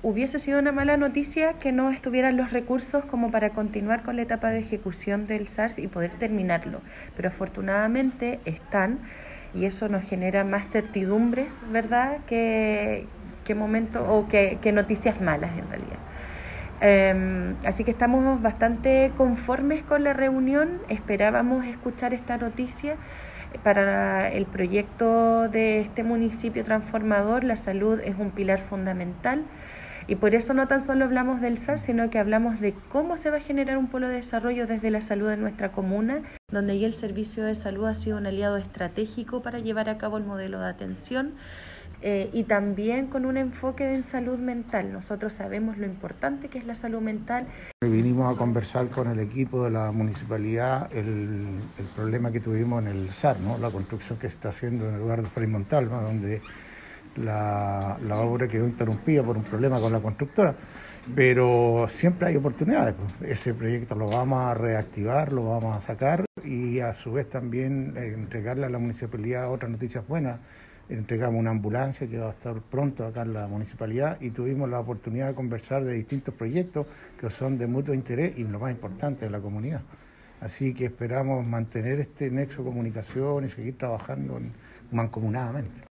Hubiese sido una mala noticia que no estuvieran los recursos como para continuar con la etapa de ejecución del SARS y poder terminarlo, pero afortunadamente están y eso nos genera más certidumbres, ¿verdad?, que, que momentos o que, que noticias malas en realidad. Eh, así que estamos bastante conformes con la reunión, esperábamos escuchar esta noticia. Para el proyecto de este municipio transformador, la salud es un pilar fundamental y por eso no tan solo hablamos del SAR, sino que hablamos de cómo se va a generar un polo de desarrollo desde la salud de nuestra comuna, donde ya el servicio de salud ha sido un aliado estratégico para llevar a cabo el modelo de atención eh, y también con un enfoque en salud mental. Nosotros sabemos lo importante que es la salud mental. Vinimos a conversar con el equipo de la municipalidad el, el problema que tuvimos en el SAR, ¿no? la construcción que se está haciendo en de Fray Montalva, donde la, la, obra quedó interrumpida por un problema con la constructora. Pero siempre hay oportunidades. Pues. Ese proyecto lo vamos a reactivar, lo vamos a sacar y a su vez también eh, entregarle a la municipalidad otras noticias buenas entregamos una ambulancia que va a estar pronto acá en la municipalidad y tuvimos la oportunidad de conversar de distintos proyectos que son de mutuo interés y lo más importante de la comunidad. Así que esperamos mantener este nexo de comunicación y seguir trabajando mancomunadamente.